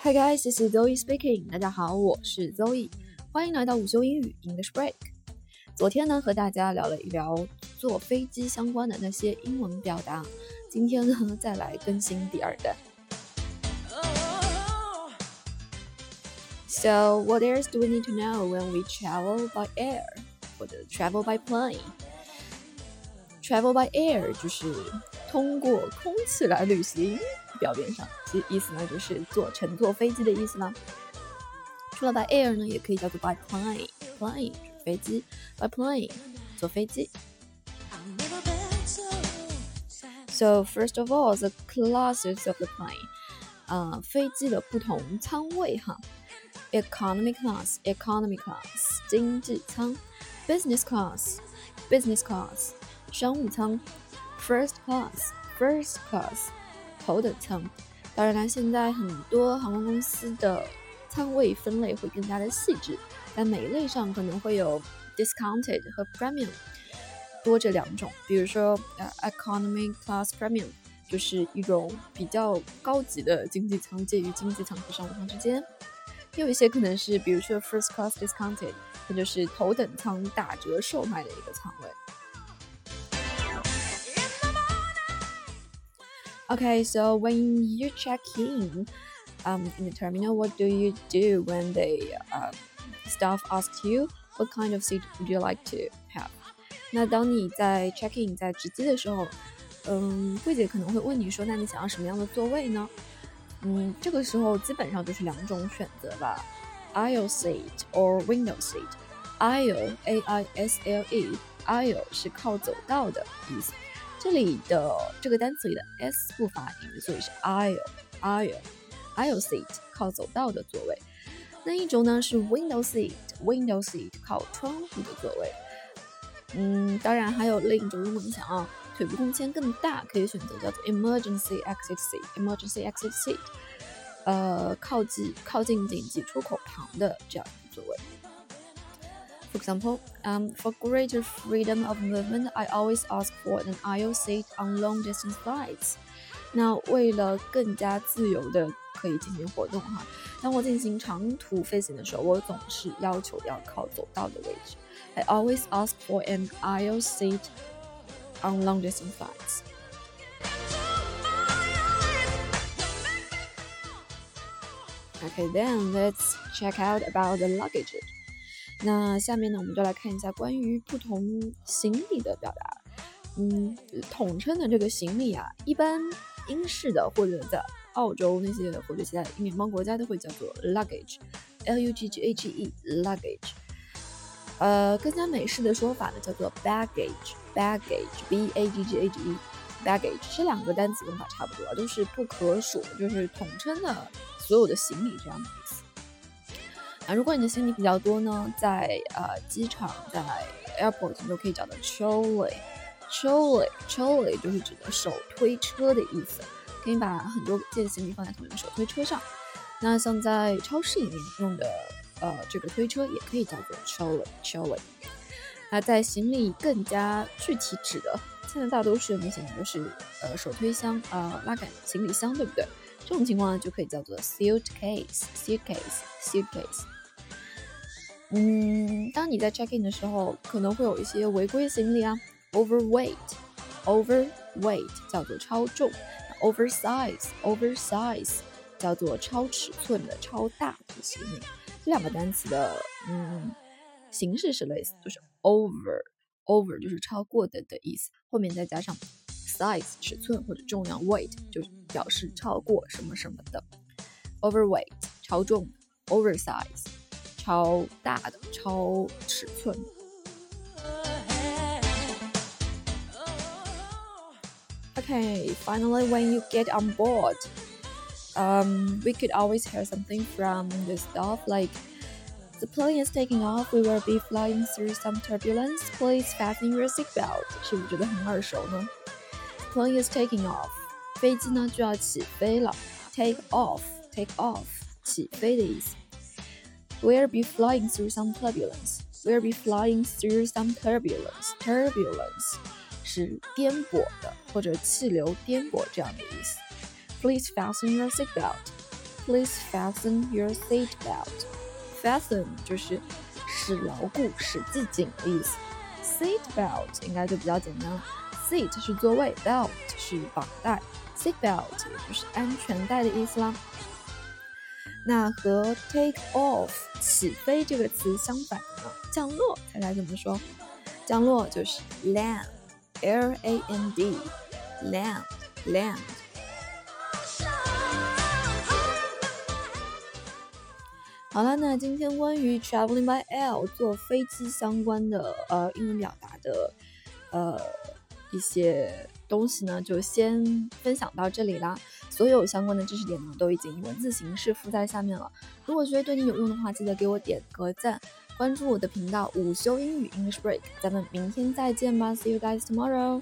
Hi guys, this is Zoe speaking. 大家好，我是 Zoe，欢迎来到午休英语 English Break。昨天呢，和大家聊了一聊坐飞机相关的那些英文表达，今天呢，再来更新第二弹。So, what else do we need to know when we travel by air 或者 travel by plane? Travel by air 就是 通过空气来旅行。表面上，其意思呢就是坐乘坐飞机的意思啦。除了 by air 呢，也可以叫做 by plane，plane 飞机，by plane 坐飞机。So first of all, the classes of the plane，啊，飞机的不同舱位哈。Economy class，economy class 经济舱；business class，business class 商务舱；first class，first class 头等舱，当然啦，现在很多航空公司的舱位分类会更加的细致，在每一类上可能会有 discounted 和 premium 多这两种。比如说，呃，economy class premium 就是一种比较高级的经济舱，介于经济舱和商务舱之间。也有一些可能是，比如说 first class discounted，它就是头等舱打折售卖的一个舱位。Okay, so when you check in um, in the terminal, what do you do when the uh, staff asks you what kind of seat would you like to have？那当你在 check in 在值机的时候，嗯，柜姐可能会问你说，那你想要什么样的座位呢？嗯，这个时候基本上就是两种选择吧，aisle seat or window seat。aisle a i s l e aisle 是靠走道的意思。 这里的这个单词里的 s 不发音，所以是 aisle，aisle，aisle seat 靠走道的座位。那一种呢是 window seat，window seat 靠窗户的座位。嗯，当然还有另一种，如果你想要腿部空间更大，可以选择叫做 emergency exit seat，emergency exit seat，呃，靠近靠近紧急出口旁的这样一个座位。For example, um, for greater freedom of movement, I always ask for an aisle seat on long distance flights. 那为了更加自由的可以进行活动哈，当我进行长途飞行的时候，我总是要求要靠走道的位置。I always ask for an aisle seat on long distance flights. Okay, then let's check out about the luggage. 那下面呢，我们就来看一下关于不同行李的表达。嗯，统称的这个行李啊，一般英式的或者在澳洲那些或者其他英联邦国家都会叫做 luggage，l u g g a g e，luggage。呃，更加美式的说法呢叫做 baggage，baggage，b a g g a g e，baggage。这两个单词用法差不多，都是不可数，就是统称的所有的行李这样的意思。啊，如果你的行李比较多呢，在呃机场，在 airport 你都可以找到 trolley，trolley，trolley 就是指的手推车的意思，可以把很多件行李放在同一个手推车上。那像在超市里面用的呃这个推车也可以叫做 trolley，trolley。那在行李更加具体指的，现在大多数的行李都是呃手推箱啊拉杆行李箱，对不对？这种情况呢就可以叫做 suitcase，suitcase，suitcase。嗯，当你在 check in 的时候，可能会有一些违规行李啊，overweight，overweight 叫做超重，oversize，oversize 叫做超尺寸的、超大的行李。这两个单词的嗯形式是类似，就是 over，over 就是超过的的意思，后面再加上 size 尺寸或者重量，weight 就表示超过什么什么的，overweight 超重，oversize。超大的、超尺寸。Okay, finally, when you get on board, um, we could always hear something from the staff like, "The plane is taking off. We will be flying through some turbulence. Please fasten your seatbelt." 是不是觉得很耳熟呢 ？Plane is taking off，飞机呢就要起飞了。Take off, take off，起飞的意思。We'll be flying through some turbulence. We'll be flying through some turbulence. Turbulence 是颠簸的或者气流颠簸这样的意思。Please fasten your seatbelt. please fasten your seat belt. Fasten 就是使牢固、使系紧的意思。Seat belt 应该就比较简单了。 Seat 是座位，belt 是绑带，seat belt 也就是安全带的意思啦。那和 take off 起飞这个词相反的呢，降落，猜猜怎么说？降落就是 land，l a n d，land，land。好了，那今天关于 traveling by air 坐飞机相关的呃英文表达的呃一些东西呢，就先分享到这里啦。所有相关的知识点呢，都已经以文字形式附在下面了。如果觉得对你有用的话，记得给我点个赞，关注我的频道午休英语 English Break。咱们明天再见吧，See you guys tomorrow。